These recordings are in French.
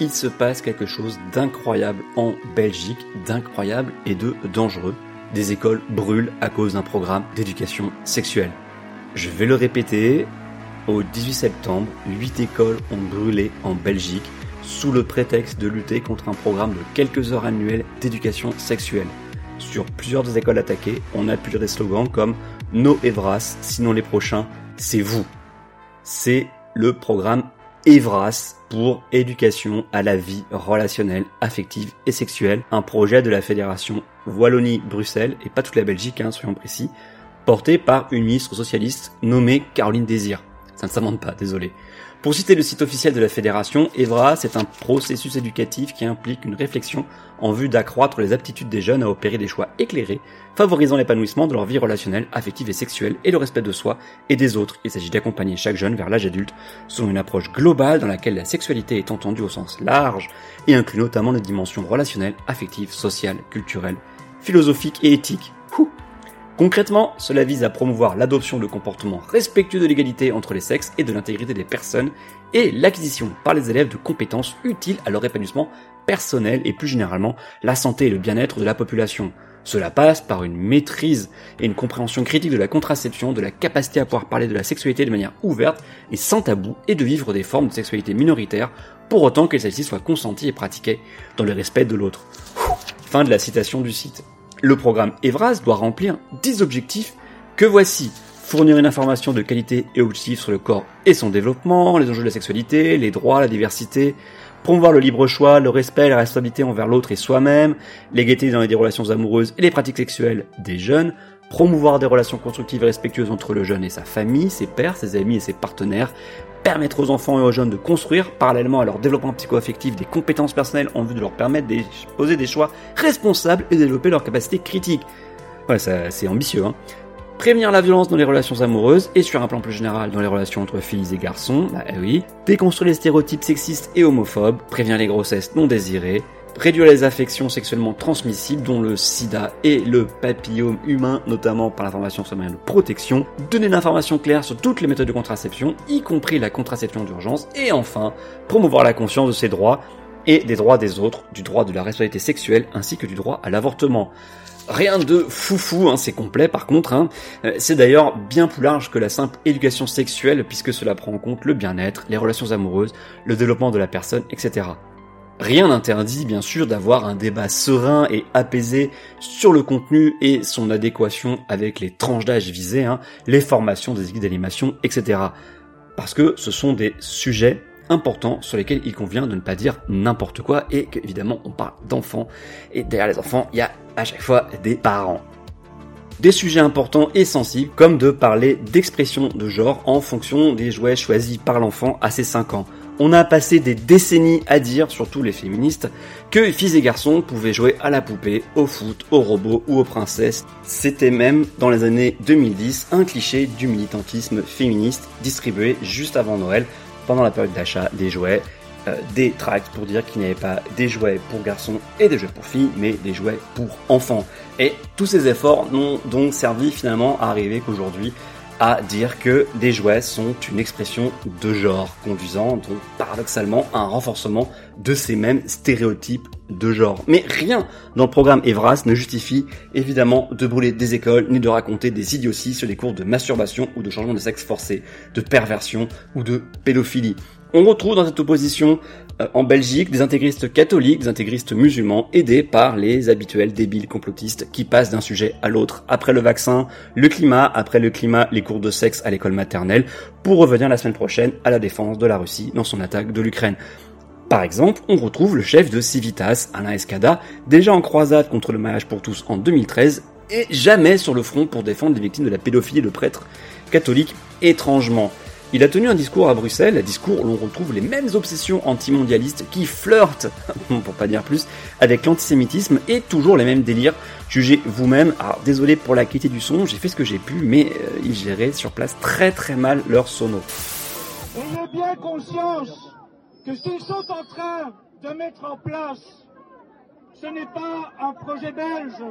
il se passe quelque chose d'incroyable en Belgique, d'incroyable et de dangereux. Des écoles brûlent à cause d'un programme d'éducation sexuelle. Je vais le répéter, au 18 septembre, 8 écoles ont brûlé en Belgique sous le prétexte de lutter contre un programme de quelques heures annuelles d'éducation sexuelle. Sur plusieurs des écoles attaquées, on a pu des slogans comme No Evras, sinon les prochains, c'est vous. C'est le programme Evras pour éducation à la vie relationnelle, affective et sexuelle, un projet de la fédération Wallonie-Bruxelles, et pas toute la Belgique, hein, soyons précis, porté par une ministre socialiste nommée Caroline Désir. Ça ne s'invente pas, désolé. Pour citer le site officiel de la fédération, EVRA, c'est un processus éducatif qui implique une réflexion en vue d'accroître les aptitudes des jeunes à opérer des choix éclairés, favorisant l'épanouissement de leur vie relationnelle, affective et sexuelle et le respect de soi et des autres. Il s'agit d'accompagner chaque jeune vers l'âge adulte selon une approche globale dans laquelle la sexualité est entendue au sens large et inclut notamment les dimensions relationnelles, affectives, sociales, culturelles, philosophiques et éthiques. Concrètement, cela vise à promouvoir l'adoption de comportements respectueux de l'égalité entre les sexes et de l'intégrité des personnes et l'acquisition par les élèves de compétences utiles à leur épanouissement personnel et plus généralement la santé et le bien-être de la population. Cela passe par une maîtrise et une compréhension critique de la contraception, de la capacité à pouvoir parler de la sexualité de manière ouverte et sans tabou et de vivre des formes de sexualité minoritaires pour autant que celles-ci soient consenties et pratiquées dans le respect de l'autre. Fin de la citation du site. Le programme Evras doit remplir 10 objectifs que voici. Fournir une information de qualité et objective sur le corps et son développement, les enjeux de la sexualité, les droits, la diversité, promouvoir le libre choix, le respect et la responsabilité envers l'autre et soi-même, l'égalité dans les relations amoureuses et les pratiques sexuelles des jeunes, promouvoir des relations constructives et respectueuses entre le jeune et sa famille, ses pères, ses amis et ses partenaires, permettre aux enfants et aux jeunes de construire, parallèlement à leur développement psycho-affectif, des compétences personnelles en vue de leur permettre de poser des choix responsables et développer leur capacité critique. Ouais, c'est ambitieux, hein. Prévenir la violence dans les relations amoureuses et sur un plan plus général dans les relations entre filles et garçons, bah oui. Déconstruire les stéréotypes sexistes et homophobes, prévenir les grossesses non désirées, réduire les affections sexuellement transmissibles dont le sida et le papillome humain, notamment par l'information sur moyen de protection, donner une information claire sur toutes les méthodes de contraception, y compris la contraception d'urgence, et enfin, promouvoir la conscience de ses droits et des droits des autres, du droit de la responsabilité sexuelle ainsi que du droit à l'avortement. Rien de foufou, hein, c'est complet par contre. Hein. Euh, c'est d'ailleurs bien plus large que la simple éducation sexuelle puisque cela prend en compte le bien-être, les relations amoureuses, le développement de la personne, etc. Rien n'interdit bien sûr d'avoir un débat serein et apaisé sur le contenu et son adéquation avec les tranches d'âge visées, hein, les formations des équipes d'animation, etc. Parce que ce sont des sujets importants sur lesquels il convient de ne pas dire n'importe quoi et qu'évidemment on parle d'enfants et derrière les enfants il y a à chaque fois des parents des sujets importants et sensibles, comme de parler d'expression de genre en fonction des jouets choisis par l'enfant à ses 5 ans. On a passé des décennies à dire, surtout les féministes, que filles et garçons pouvaient jouer à la poupée, au foot, au robot ou aux princesses. C'était même, dans les années 2010, un cliché du militantisme féministe distribué juste avant Noël, pendant la période d'achat des jouets, euh, des tracts pour dire qu'il n'y avait pas des jouets pour garçons et des jouets pour filles, mais des jouets pour enfants. Et tous ces efforts n'ont donc servi finalement à arriver qu'aujourd'hui, à dire que des jouets sont une expression de genre, conduisant donc paradoxalement à un renforcement de ces mêmes stéréotypes de genre. Mais rien dans le programme Evras ne justifie évidemment de brûler des écoles ni de raconter des idioties sur les cours de masturbation ou de changement de sexe forcé, de perversion ou de pédophilie. On retrouve dans cette opposition en Belgique des intégristes catholiques, des intégristes musulmans, aidés par les habituels débiles complotistes qui passent d'un sujet à l'autre. Après le vaccin, le climat, après le climat, les cours de sexe à l'école maternelle, pour revenir la semaine prochaine à la défense de la Russie dans son attaque de l'Ukraine. Par exemple, on retrouve le chef de Civitas, Alain Escada, déjà en croisade contre le mariage pour tous en 2013, et jamais sur le front pour défendre les victimes de la pédophilie de prêtres catholiques étrangement. Il a tenu un discours à Bruxelles, un discours où l'on retrouve les mêmes obsessions antimondialistes qui flirtent, pour pas dire plus, avec l'antisémitisme et toujours les mêmes délires. Jugez vous-même. Alors désolé pour la qualité du son, j'ai fait ce que j'ai pu, mais euh, ils géraient sur place très très mal leur sono. Ayez bien conscience que s'ils sont en train de mettre en place, ce n'est pas un projet belge,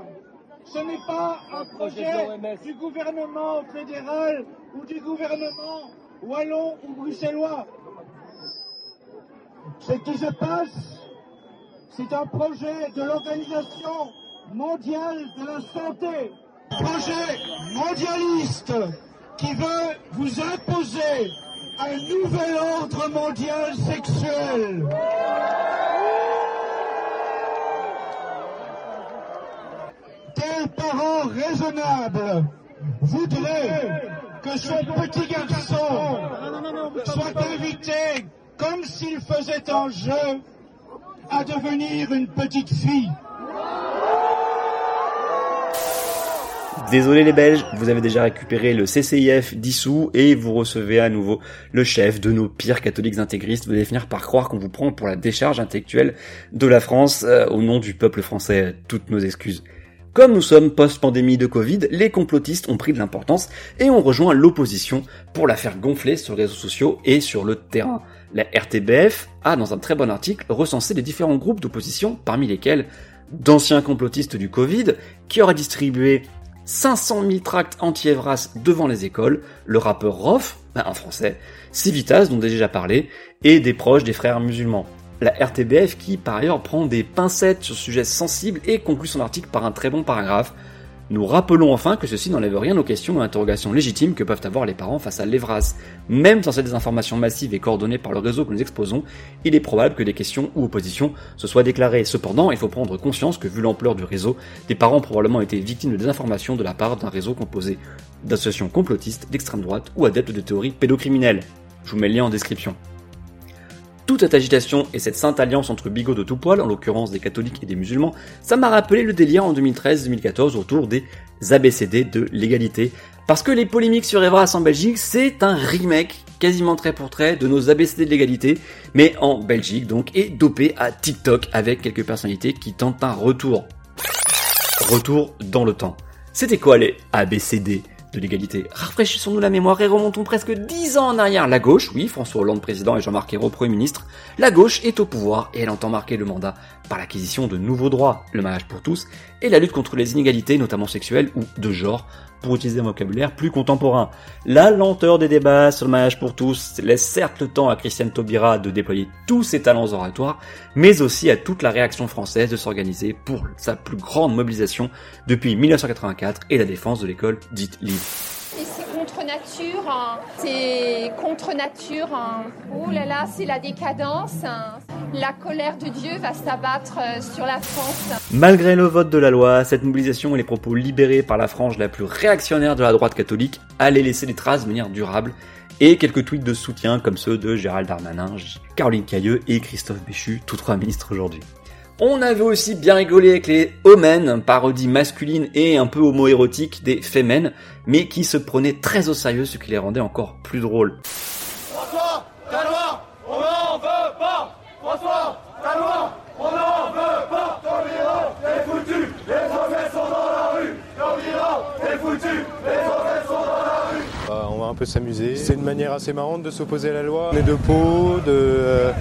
ce n'est pas un projet du gouvernement fédéral ou du gouvernement wallon ou bruxellois. Ce qui se passe, c'est un projet de l'Organisation mondiale de la santé, projet mondialiste qui veut vous imposer un nouvel ordre mondial sexuel. Quel parent raisonnable voudrait que son petit garçon soit invité comme s'il faisait un jeu à devenir une petite fille Désolé les Belges, vous avez déjà récupéré le CCIF dissous et vous recevez à nouveau le chef de nos pires catholiques intégristes. Vous allez finir par croire qu'on vous prend pour la décharge intellectuelle de la France euh, au nom du peuple français. Toutes nos excuses. Comme nous sommes post-pandémie de Covid, les complotistes ont pris de l'importance et ont rejoint l'opposition pour la faire gonfler sur les réseaux sociaux et sur le terrain. La RTBF a, dans un très bon article, recensé les différents groupes d'opposition, parmi lesquels d'anciens complotistes du Covid, qui auraient distribué 500 000 tracts anti-Evras devant les écoles, le rappeur Rof, ben, en français, Civitas dont j'ai déjà parlé, et des proches des frères musulmans. La RTBF qui par ailleurs prend des pincettes sur ce sujet sensible et conclut son article par un très bon paragraphe nous rappelons enfin que ceci n'enlève rien aux questions ou interrogations légitimes que peuvent avoir les parents face à l'EVRAS. Même sans ces informations massives et coordonnées par le réseau que nous exposons, il est probable que des questions ou oppositions se soient déclarées. Cependant, il faut prendre conscience que vu l'ampleur du réseau, des parents ont probablement été victimes de désinformations de la part d'un réseau composé d'associations complotistes, d'extrême droite ou adeptes de théories pédocriminelles. Je vous mets le lien en description. Toute cette agitation et cette sainte alliance entre bigots de tout poil, en l'occurrence des catholiques et des musulmans, ça m'a rappelé le délire en 2013-2014 autour des ABCD de l'égalité. Parce que les polémiques sur Evras en Belgique, c'est un remake quasiment trait pour trait de nos ABCD de l'égalité, mais en Belgique donc, et dopé à TikTok avec quelques personnalités qui tentent un retour. Retour dans le temps. C'était quoi les ABCD de l'égalité. Rafraîchissons-nous la mémoire et remontons presque dix ans en arrière. La gauche, oui, François Hollande président et Jean-Marc Ayrault Premier ministre, la gauche est au pouvoir et elle entend marquer le mandat par l'acquisition de nouveaux droits, le mariage pour tous, et la lutte contre les inégalités, notamment sexuelles ou de genre, pour utiliser un vocabulaire plus contemporain. La lenteur des débats sur le mariage pour tous laisse certes le temps à Christiane Taubira de déployer tous ses talents oratoires, mais aussi à toute la réaction française de s'organiser pour sa plus grande mobilisation depuis 1984 et la défense de l'école dite libre contre nature, hein. c'est contre nature. Hein. Oh là là, c'est la décadence. Hein. La colère de Dieu va s'abattre euh, sur la France. Malgré le vote de la loi, cette mobilisation et les propos libérés par la frange la plus réactionnaire de la droite catholique allaient laisser des traces de manière durable et quelques tweets de soutien comme ceux de Gérald Darmanin, Caroline Cailleux et Christophe Béchu, tous trois ministres aujourd'hui. On avait aussi bien rigolé avec les Omen, parodie masculine et un peu homo-érotique des Femen, mais qui se prenaient très au sérieux, ce qui les rendait encore plus drôles. François, ta loi, on n'en veut pas François, ta loi, on n'en veut pas Ton bureau est foutu, les objets sont dans la rue Ton bureau est foutu, les objets sont dans la rue bah, On va un peu s'amuser. C'est une manière assez marrante de s'opposer à la loi. On est de Pau, de... Euh,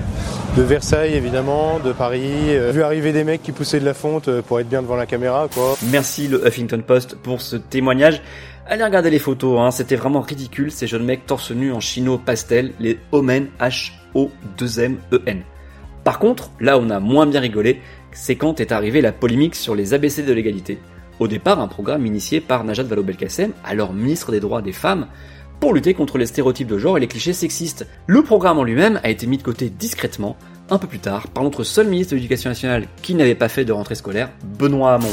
de Versailles évidemment, de Paris. Euh, vu arriver des mecs qui poussaient de la fonte euh, pour être bien devant la caméra quoi. Merci le Huffington Post pour ce témoignage. Allez regarder les photos, hein, c'était vraiment ridicule ces jeunes mecs torse nu en chino pastel, les Omen H-O-2-M-E-N. Par contre, là on a moins bien rigolé, c'est quand est arrivée la polémique sur les ABC de l'égalité. Au départ, un programme initié par Najat Vallaud-Belkacem, alors ministre des droits des femmes, pour lutter contre les stéréotypes de genre et les clichés sexistes. Le programme en lui-même a été mis de côté discrètement, un peu plus tard, par notre seul ministre de l'Éducation nationale qui n'avait pas fait de rentrée scolaire, Benoît Hamon.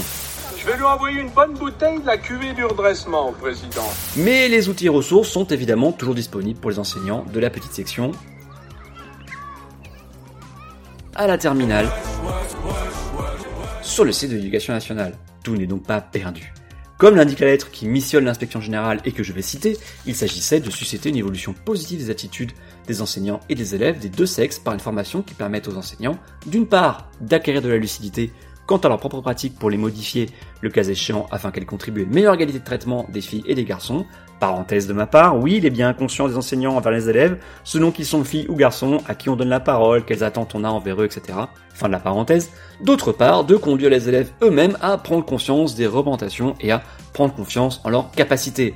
Je vais lui envoyer une bonne bouteille de la cuvée du redressement, président. Mais les outils et ressources sont évidemment toujours disponibles pour les enseignants de la petite section à la terminale sur le site de l'Éducation nationale. Tout n'est donc pas perdu. Comme l'indique la lettre qui missionne l'inspection générale et que je vais citer, il s'agissait de susciter une évolution positive des attitudes des enseignants et des élèves des deux sexes par une formation qui permette aux enseignants, d'une part, d'acquérir de la lucidité quant à leur propre pratique pour les modifier, le cas échéant, afin qu'elles contribuent à une meilleure égalité de traitement des filles et des garçons. Parenthèse de ma part, oui, il est bien conscient des enseignants envers les élèves, selon qu'ils sont filles ou garçons, à qui on donne la parole, quelles attentes on a envers eux, etc. Fin de la parenthèse. D'autre part, de conduire les élèves eux-mêmes à prendre conscience des représentations et à prendre confiance en leurs capacités.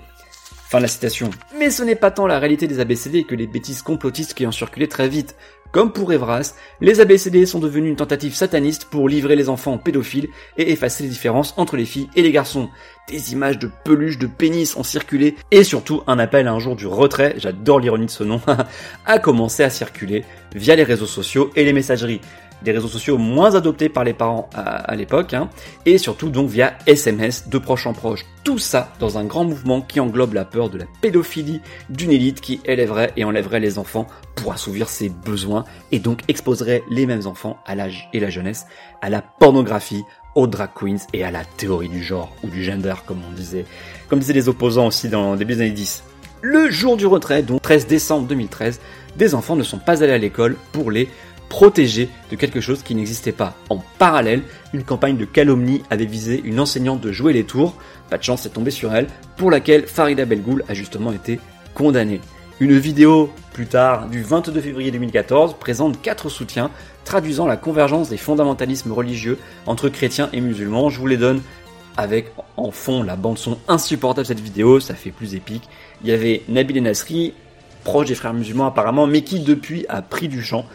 Fin de la citation. Mais ce n'est pas tant la réalité des ABCD que les bêtises complotistes qui ont circulé très vite. Comme pour Evras, les ABCD sont devenus une tentative sataniste pour livrer les enfants pédophiles et effacer les différences entre les filles et les garçons. Des images de peluches de pénis ont circulé et surtout un appel à un jour du retrait, j'adore l'ironie de ce nom, a commencé à circuler via les réseaux sociaux et les messageries des réseaux sociaux moins adoptés par les parents à, l'époque, hein, et surtout donc via SMS de proche en proche. Tout ça dans un grand mouvement qui englobe la peur de la pédophilie d'une élite qui élèverait et enlèverait les enfants pour assouvir ses besoins et donc exposerait les mêmes enfants à l'âge et la jeunesse à la pornographie, aux drag queens et à la théorie du genre ou du gender comme on disait, comme disaient les opposants aussi dans le début des années 10. Le jour du retrait, donc 13 décembre 2013, des enfants ne sont pas allés à l'école pour les protégée de quelque chose qui n'existait pas. En parallèle, une campagne de calomnie avait visé une enseignante de jouer les tours, pas de chance c'est tombé sur elle, pour laquelle Farida Belgoul a justement été condamnée. Une vidéo plus tard du 22 février 2014 présente quatre soutiens traduisant la convergence des fondamentalismes religieux entre chrétiens et musulmans. Je vous les donne avec en fond la bande son insupportable de cette vidéo, ça fait plus épique. Il y avait Nabil Nasri, proche des frères musulmans apparemment, mais qui depuis a pris du champ.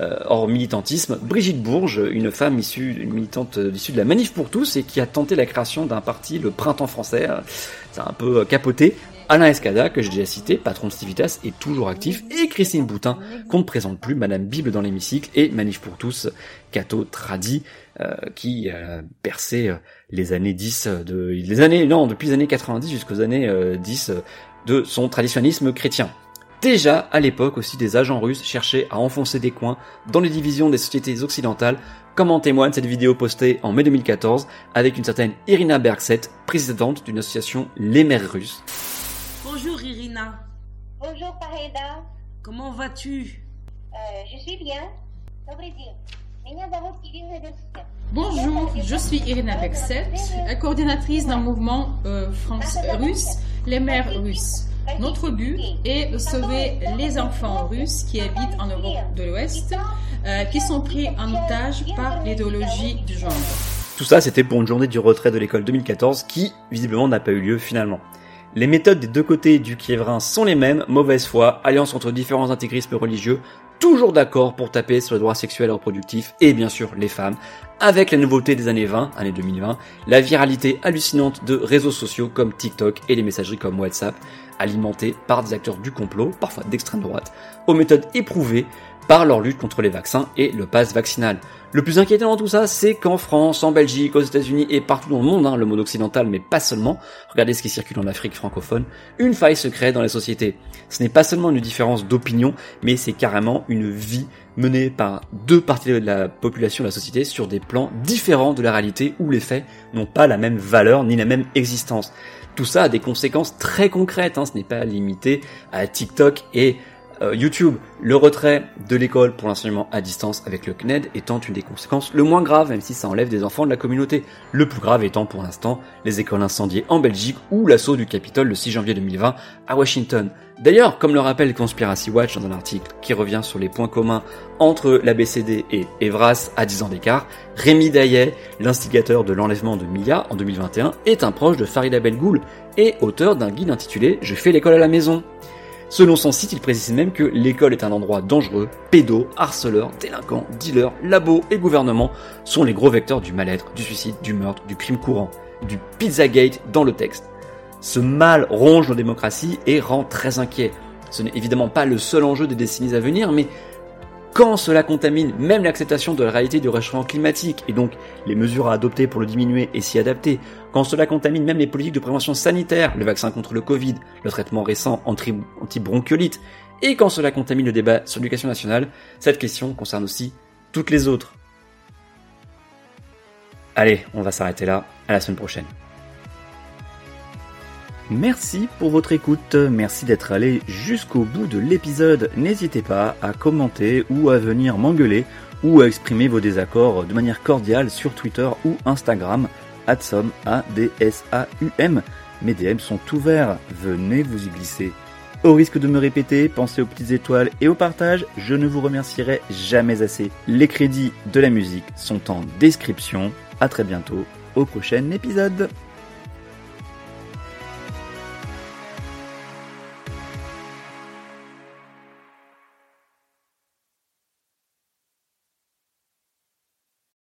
Euh, hors militantisme, Brigitte Bourges, une femme issue, une militante euh, issue de la Manif pour tous et qui a tenté la création d'un parti, le Printemps français. C'est un peu euh, capoté. Alain Escada, que j'ai déjà cité, patron de Civitas, est toujours actif, et Christine Boutin, qu'on ne présente plus, Madame Bible dans l'hémicycle, et Manif pour tous, Cato Tradi, qui a percé les années 10 de, les années, non, depuis les années 90 jusqu'aux années 10 de son traditionnisme chrétien. Déjà, à l'époque aussi, des agents russes cherchaient à enfoncer des coins dans les divisions des sociétés occidentales, comme en témoigne cette vidéo postée en mai 2014 avec une certaine Irina Bergset, présidente d'une association Les Mères Russes. Bonjour Irina. Bonjour Pareda. Comment vas-tu? Euh, Je suis bien. Bonjour, je suis Irina Bergset, coordinatrice d'un mouvement euh, France-russe, les mères russes. Notre but est de sauver les enfants russes qui habitent en Europe de l'Ouest, euh, qui sont pris en otage par l'idéologie du genre. Tout ça, c'était pour une journée du retrait de l'école 2014 qui, visiblement, n'a pas eu lieu finalement. Les méthodes des deux côtés du Kievrin sont les mêmes, mauvaise foi, alliance entre différents intégrismes religieux, toujours d'accord pour taper sur les droits sexuels et reproductifs et bien sûr les femmes, avec la nouveauté des années 20, années 2020, la viralité hallucinante de réseaux sociaux comme TikTok et les messageries comme WhatsApp, alimentés par des acteurs du complot, parfois d'extrême droite, aux méthodes éprouvées par leur lutte contre les vaccins et le pass vaccinal. Le plus inquiétant dans tout ça, c'est qu'en France, en Belgique, aux États-Unis et partout dans le monde, hein, le monde occidental, mais pas seulement, regardez ce qui circule en Afrique francophone, une faille se crée dans les sociétés. Ce n'est pas seulement une différence d'opinion, mais c'est carrément une vie menée par deux parties de la population de la société sur des plans différents de la réalité où les faits n'ont pas la même valeur ni la même existence. Tout ça a des conséquences très concrètes, hein. ce n'est pas limité à TikTok et euh, YouTube. Le retrait de l'école pour l'enseignement à distance avec le CNED étant une des conséquences le moins grave, même si ça enlève des enfants de la communauté. Le plus grave étant pour l'instant les écoles incendiées en Belgique ou l'assaut du Capitole le 6 janvier 2020 à Washington. D'ailleurs, comme le rappelle Conspiracy Watch dans un article qui revient sur les points communs entre la BCD et Evras à 10 ans d'écart, Rémi Daillet, l'instigateur de l'enlèvement de Mia en 2021, est un proche de Farida Belgoul et auteur d'un guide intitulé Je fais l'école à la maison. Selon son site, il précise même que l'école est un endroit dangereux, pédo, harceleurs, délinquants, dealers, labos et gouvernements sont les gros vecteurs du mal-être, du suicide, du meurtre, du crime courant, du Pizzagate dans le texte. Ce mal ronge nos démocraties et rend très inquiet. Ce n'est évidemment pas le seul enjeu des décennies à venir, mais quand cela contamine même l'acceptation de la réalité du réchauffement climatique et donc les mesures à adopter pour le diminuer et s'y adapter, quand cela contamine même les politiques de prévention sanitaire, le vaccin contre le Covid, le traitement récent anti-bronchiolite, et quand cela contamine le débat sur l'éducation nationale, cette question concerne aussi toutes les autres. Allez, on va s'arrêter là, à la semaine prochaine. Merci pour votre écoute, merci d'être allé jusqu'au bout de l'épisode. N'hésitez pas à commenter ou à venir m'engueuler ou à exprimer vos désaccords de manière cordiale sur Twitter ou Instagram, adsom, A-D-S-A-U-M. Mes DM sont ouverts, venez vous y glisser. Au risque de me répéter, pensez aux petites étoiles et au partage, je ne vous remercierai jamais assez. Les crédits de la musique sont en description. À très bientôt au prochain épisode.